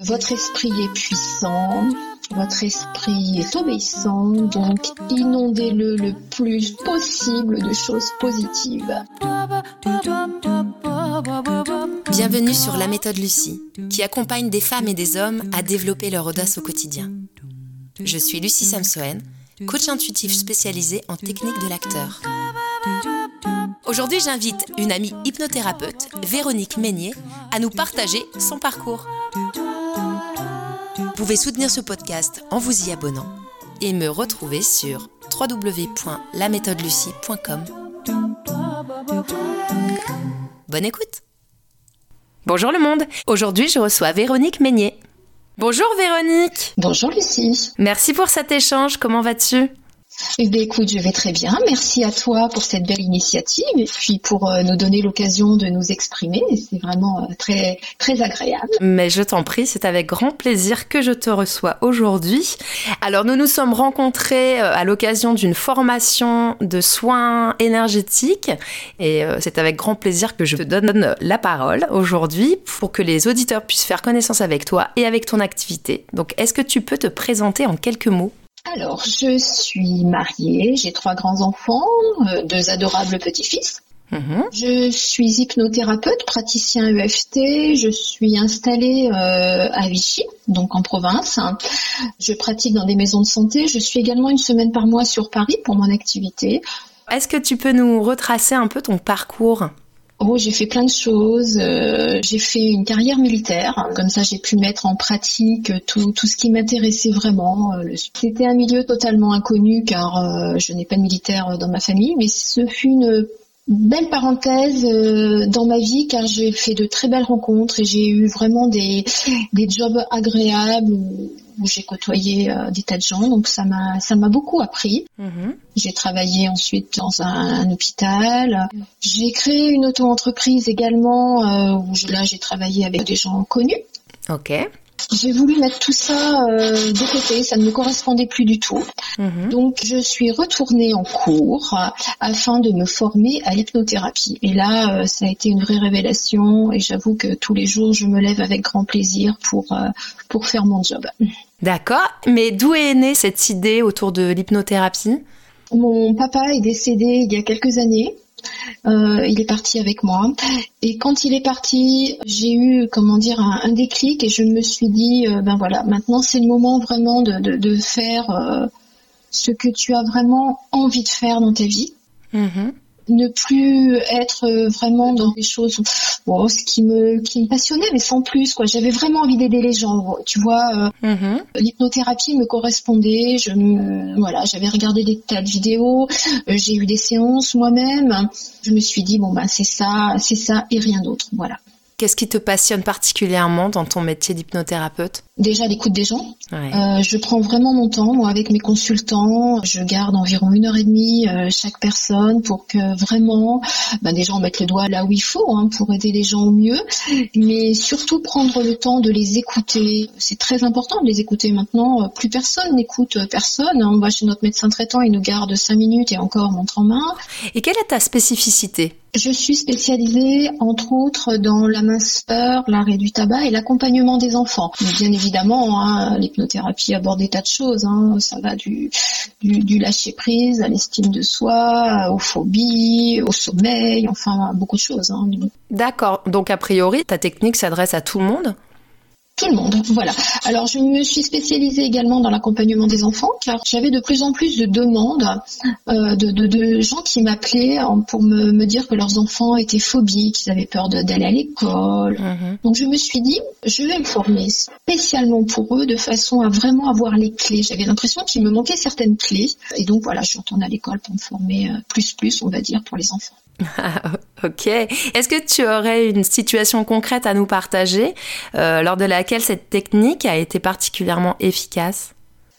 Votre esprit est puissant, votre esprit est obéissant, donc inondez-le le plus possible de choses positives. Bienvenue sur La méthode Lucie, qui accompagne des femmes et des hommes à développer leur audace au quotidien. Je suis Lucie Samsoen, coach intuitif spécialisé en technique de l'acteur. Aujourd'hui, j'invite une amie hypnothérapeute, Véronique Meignier, à nous partager son parcours. Vous pouvez soutenir ce podcast en vous y abonnant et me retrouver sur www.laméthodelucie.com. Bonne écoute Bonjour le monde Aujourd'hui, je reçois Véronique Meignier. Bonjour Véronique Bonjour Lucie Merci pour cet échange, comment vas-tu? Eh bien, écoute, je vais très bien. Merci à toi pour cette belle initiative et puis pour euh, nous donner l'occasion de nous exprimer. C'est vraiment euh, très très agréable. Mais je t'en prie, c'est avec grand plaisir que je te reçois aujourd'hui. Alors, nous nous sommes rencontrés euh, à l'occasion d'une formation de soins énergétiques et c'est avec grand plaisir que je te donne la parole aujourd'hui pour que les auditeurs puissent faire connaissance avec toi et avec ton activité. Donc, est-ce que tu peux te présenter en quelques mots? Alors, je suis mariée, j'ai trois grands-enfants, euh, deux adorables petits-fils. Mhm. Je suis hypnothérapeute, praticien EFT. Je suis installée euh, à Vichy, donc en province. Je pratique dans des maisons de santé. Je suis également une semaine par mois sur Paris pour mon activité. Est-ce que tu peux nous retracer un peu ton parcours? Oh, j'ai fait plein de choses. Euh, j'ai fait une carrière militaire. Comme ça, j'ai pu mettre en pratique tout, tout ce qui m'intéressait vraiment. Euh, c'était un milieu totalement inconnu car euh, je n'ai pas de militaire dans ma famille, mais ce fut une belle parenthèse dans ma vie car j'ai fait de très belles rencontres et j'ai eu vraiment des, des jobs agréables où j'ai côtoyé euh, des tas de gens, donc ça m'a ça m'a beaucoup appris. Mhm. J'ai travaillé ensuite dans un, hôpital. J'ai créé une auto-entreprise également euh, où là j'ai travaillé avec des gens connus. Ok. J'ai voulu mettre tout ça euh, de côté, ça ne me correspondait plus du tout. Mhm. Donc je suis retournée en cours afin de me former à l'hypnothérapie. Et là, euh, ça a été une vraie révélation et j'avoue que tous les jours, je me lève avec grand plaisir pour, euh, pour faire mon job. D'accord, mais d'où est née cette idée autour de l'hypnothérapie? Mon papa est décédé il y a quelques années euh, il est parti avec moi. Et quand il est parti, j'ai eu, comment dire, un, déclic et je me suis dit, euh, ben voilà, maintenant c'est le moment vraiment de, faire euh, ce que tu as vraiment envie de faire dans ta vie. Mm-hmm ne plus être euh, vraiment dans des choses bon, ce qui me qui me passionnait mais sans plus quoi. J'avais vraiment envie d'aider les gens tu vois euh, mm-hmm. l'hypnothérapie me correspondait je me voilà j'avais regardé des tas de vidéos euh, j'ai eu des séances moi-même. Je me suis dit bon bah c'est ça c'est ça et rien d'autre voilà Qu'est-ce qui te passionne particulièrement dans ton métier d'hypnothérapeute? Déjà l'écoute des gens. Euh, je prends vraiment mon temps, moi, avec mes consultants. Je garde environ une heure et demie euh, chaque personne pour que vraiment ben, des gens mettent le doigt là où il faut hein, pour aider les gens au mieux. Mais surtout prendre le temps de les écouter. C'est très important de les écouter maintenant. Plus personne n'écoute personne. On va chez notre médecin traitant, il nous garde cinq minutes et encore montre en main. Et quelle est ta spécificité? Je suis spécialisée entre autres dans la minceur, l'arrêt du tabac et l'accompagnement des enfants. Mais bien évidemment, hein, l'hypnothérapie aborde des tas de choses. Hein. Ça va du, du, lâcher prise à l'estime de soi, aux phobies, au sommeil, enfin beaucoup de choses. Hein. D'accord. Donc a priori, ta technique s'adresse à tout le monde? Tout le monde, voilà. Alors je me suis spécialisée également dans l'accompagnement des enfants car j'avais de plus en plus de demandes euh, de, de, gens qui m'appelaient pour me, me, dire que leurs enfants étaient phobiques, qu'ils avaient peur d'aller à l'école. Mhm. Donc je me suis dit, je vais me former spécialement pour eux de façon à vraiment avoir les clés. J'avais l'impression qu'il me manquait certaines clés et donc voilà, je retourne à l'école pour me former euh, plus plus, on va dire, pour les enfants. ok. Est-ce que tu aurais une situation concrète à nous partager euh, lors de laquelle cette technique a été particulièrement efficace?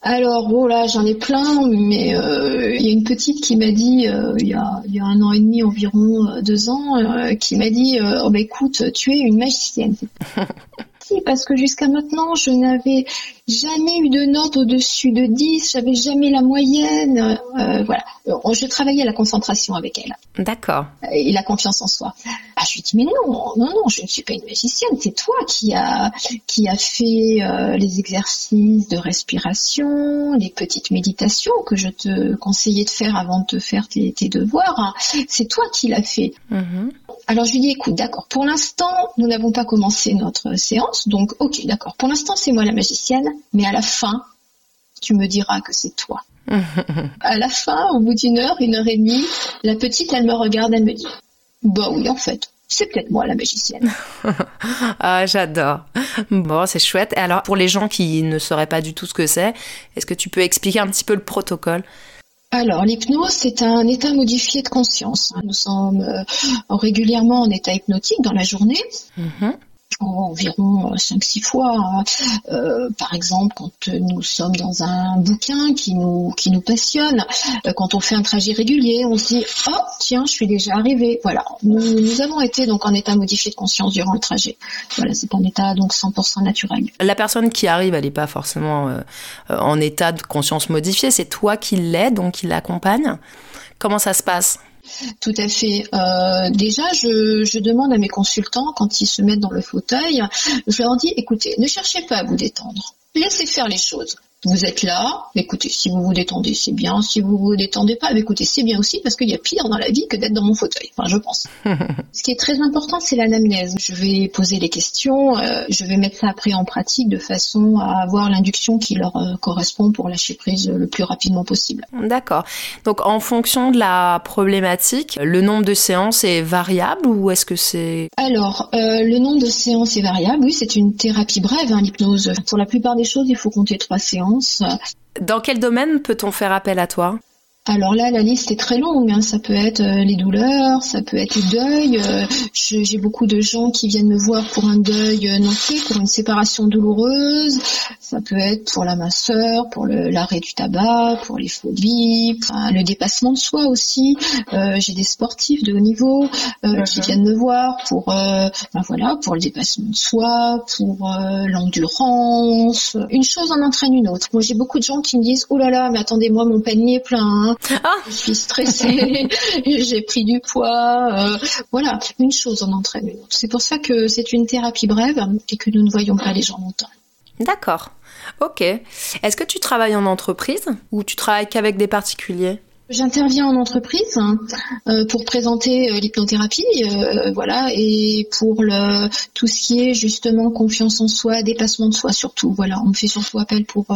Alors, oh là, j'en ai plein, mais euh, il y a une petite qui m'a dit, euh, il, y a, il, y a, un an et demi, environ deux ans, qui m'a dit, oh bah écoute, tu es une magicienne. parce que jusqu'à maintenant, je n'avais jamais eu de note au-dessus de 10, j'avais jamais la moyenne. Euh, voilà, euh, je travaillais à la concentration avec elle. D'accord. Et la confiance en soi. Ah, je lui dis mais non, non, non, je ne suis pas une magicienne, c'est toi qui a qui a fait euh, les exercices de respiration, les petites méditations que je te conseillais de faire avant de te faire tes, devoirs. C'est toi qui l'as fait. Mm-hmm. Alors je lui dis écoute, d'accord, pour l'instant, nous n'avons pas commencé notre séance, donc ok, d'accord. Pour l'instant, c'est moi la magicienne mais à la fin, tu me diras que c'est toi. à la fin, au bout d'une heure, une heure et demie, la petite, elle me regarde, elle me dit, bah oui, en fait, c'est peut-être moi la magicienne. ah, j'adore. Bon, c'est chouette. Et alors, pour les gens qui ne sauraient pas du tout ce que c'est, est-ce que tu peux expliquer un petit peu le protocole? Alors, l'hypnose, c'est un état modifié de conscience. Nous sommes euh, régulièrement en état hypnotique dans la journée. Mm-hmm environ 5-6 fois. Hein. Euh, par exemple, quand nous sommes dans un bouquin qui nous qui nous passionne, euh, quand on fait un trajet régulier, on se dit oh tiens, je suis déjà arrivé. Voilà, nous, avons été donc en état modifié de conscience durant le trajet. Voilà, c'est un état donc 100% naturel. La personne qui arrive, elle n'est pas forcément euh, en état de conscience modifié. C'est toi qui l'aide, donc qui l'accompagne. Comment ça se passe? Tout à fait. Euh, déjà, je, je, demande à mes consultants, quand ils se mettent dans le fauteuil, je leur dis, écoutez, ne cherchez pas à vous détendre. Laissez faire les choses. Vous êtes là, écoutez, si vous vous détendez, c'est bien. Si vous vous détendez pas, écoutez, c'est bien aussi parce qu'il y a pire dans la vie que d'être dans mon fauteuil. Enfin, je pense. Ce qui est très important, c'est l'anamnèse. Je vais poser les questions, euh, je vais mettre ça après en pratique de façon à avoir l'induction qui leur euh, correspond pour lâcher prise le plus rapidement possible. D'accord. Donc, en fonction de la problématique, le nombre de séances est variable ou est-ce que c'est... Alors, euh, le nombre de séances est variable. Oui, c'est une thérapie brève, hein, l'hypnose. Pour la plupart des choses, il faut compter trois séances dans quel domaine peut-on faire appel à toi? Alors là, la liste est très longue. Hein. Ça peut être euh, les douleurs, ça peut être le deuil. Euh, j'ai beaucoup de gens qui viennent me voir pour un deuil euh, non pour une séparation douloureuse. Ça peut être pour la minceur, pour l'arrêt du tabac, pour les phobies, le dépassement de soi aussi. J'ai des sportifs de haut niveau qui viennent me voir pour, ben voilà, pour le dépassement de soi, pour l'endurance. Une chose en entraîne une autre. Moi, j'ai beaucoup de gens qui me disent "Oh là là, mais attendez-moi, mon panier est plein." Hein. Ah. Je suis stressée, j'ai pris du poids. Euh, voilà, une chose en entraîne une autre. C'est pour ça que c'est une thérapie brève et que nous ne voyons pas les gens longtemps. D'accord. Ok. Est-ce que tu travailles en entreprise ou tu travailles qu'avec des particuliers? J'interviens en entreprise hein, euh, pour présenter euh, l'hypnothérapie, euh, voilà, et pour le tout ce qui est justement confiance en soi, dépassement de soi surtout. Voilà, on me fait surtout appel pour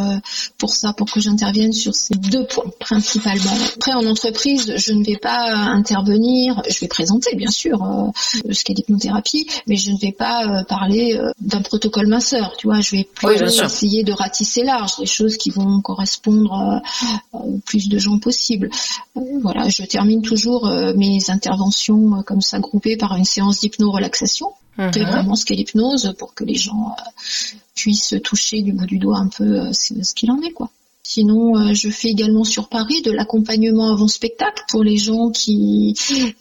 pour ça, pour que j'intervienne sur ces deux points principalement. Après, en entreprise, je ne vais pas intervenir. Je vais présenter bien sûr ce qu'est l'hypnothérapie, mais je ne vais pas parler d'un protocole minceur. Tu vois, je vais plus essayer de ratisser large, des choses qui vont correspondre au plus de gens possible voilà, je termine toujours euh, mes interventions euh, comme ça groupées par une séance d'hypno-relaxation. C'est mhm. vraiment ce qu'est l'hypnose pour que les gens euh, puissent toucher du bout du doigt un peu ce qu'il en est, quoi. Sinon, je fais également sur Paris de l'accompagnement avant spectacle pour les gens qui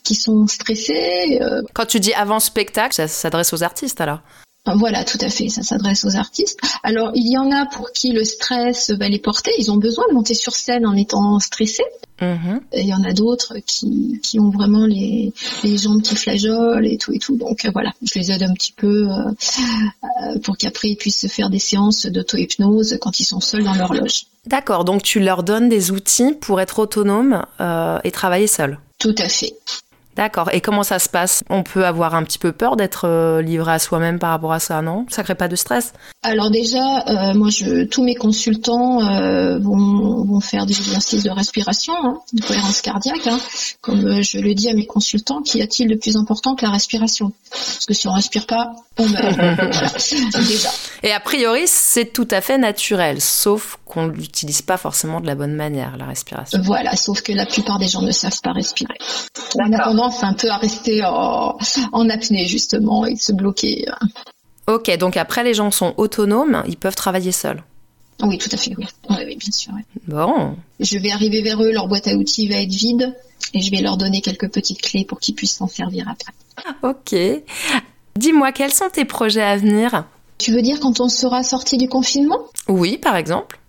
qui sont stressés. Quand tu dis avant spectacle, ça s'adresse aux artistes alors? Voilà, tout à fait, ça s'adresse aux artistes. Alors, il y en a pour qui le stress va les porter, ils ont besoin de monter sur scène en étant stressés. Mm-hmm. Et il y en a d'autres qui, qui ont vraiment les, les jambes qui flageolent et tout et tout. Donc euh, voilà, je les aide un petit peu euh, euh, pour qu'après ils puissent se faire des séances d'auto-hypnose quand ils sont seuls dans leur loge. D'accord, donc tu leur donnes des outils pour être autonome et travailler seul. Tout à fait. D'accord. Et comment ça se passe? On peut avoir un petit peu peur d'être euh, livré à soi-même par rapport à ça, non? Ça crée pas de stress? Alors déjà, euh, moi, je, tous mes consultants euh, vont, vont, faire des exercices de respiration, hein, de cohérence cardiaque. Hein. Comme je le dis à mes consultants, qu'y a-t-il de plus important que la respiration? Parce que si on respire pas, on meurt. déjà. Et a priori, c'est tout à fait naturel, sauf qu'on l'utilise pas forcément de la bonne manière, la respiration. Voilà, sauf que la plupart des gens ne savent pas respirer. Tendance un peu à rester en, apnée, justement, et se bloquer. Ok, donc après, les gens sont autonomes, ils peuvent travailler seuls. Oui, tout à fait, oui. Oui, bien sûr. Bon. Je vais arriver vers eux, leur boîte à outils va être vide, et je vais leur donner quelques petites clés pour qu'ils puissent s'en servir après. Ok. Dis-moi, quels sont tes projets à venir? Tu veux dire quand on sera sorti du confinement? Oui, par exemple.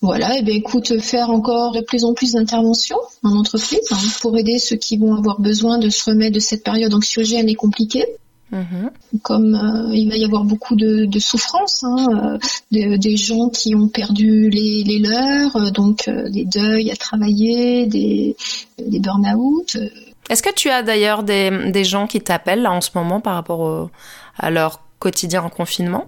Voilà, et eh bien écoute, faire encore de plus en plus d'interventions en entreprise hein, pour aider ceux qui vont avoir besoin de se remettre de cette période anxiogène et compliquée. Mhm. Comme euh, il va y avoir beaucoup de, de souffrance, hein, euh, des gens qui ont perdu les, les leurs, euh, donc des deuils à travailler, des, des burn-out. Est-ce que tu as d'ailleurs des, des gens qui t'appellent là en ce moment par rapport à leur quotidien en confinement?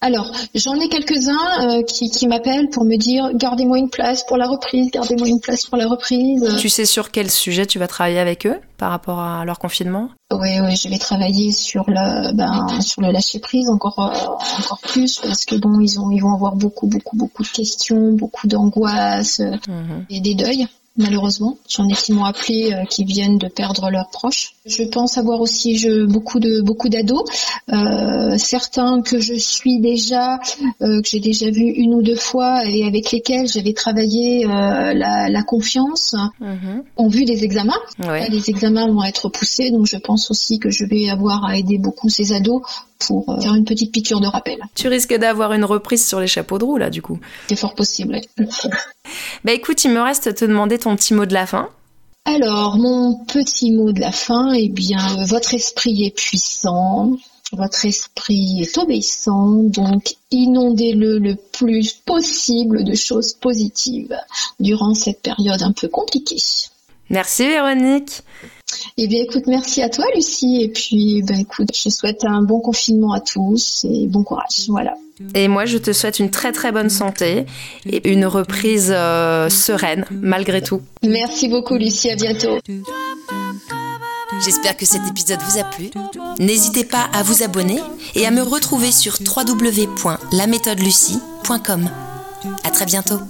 Alors, j'en ai quelques-uns euh, qui, qui m'appellent pour me dire gardez-moi une place pour la reprise, gardez-moi une place pour la reprise. Tu sais sur quel sujet tu vas travailler avec eux par rapport à leur confinement? Oui, oui, je vais travailler sur le, ben, sur le lâcher prise encore, euh, encore plus parce que bon, ils ont, ils vont avoir beaucoup, beaucoup, beaucoup de questions, beaucoup d'angoisse mhm. et des deuils malheureusement. J'en ai qui m'ont appelé, euh, qui viennent de perdre leurs proches. Je pense avoir aussi je, beaucoup de beaucoup d'ados, euh, certains que je suis déjà, euh, que j'ai déjà vu une ou deux fois et avec lesquels j'avais travaillé la, confiance, mhm. ont vu des examens. Les examens vont être poussés, donc je pense aussi que je vais avoir à aider beaucoup ces ados pour faire une petite piqûre de rappel. Tu risques d'avoir une reprise sur les chapeaux de roue là, du coup. C'est fort possible. Bah écoute, il me reste à te demander ton petit mot de la fin. Alors, mon petit mot de la fin, eh bien, votre esprit est puissant, votre esprit est obéissant, donc inondez-le le plus possible de choses positives durant cette période un peu compliquée. Merci Véronique. Eh bien, écoute, merci à toi, Lucie. Et puis, ben, écoute, je souhaite un bon confinement à tous et bon courage. Voilà. Et moi, je te souhaite une très très bonne santé et une reprise euh, sereine, malgré tout. Merci beaucoup, Lucie. À bientôt. J'espère que cet épisode vous a plu. N'hésitez pas à vous abonner et à me retrouver sur www.laméthodelucie.com. À très bientôt.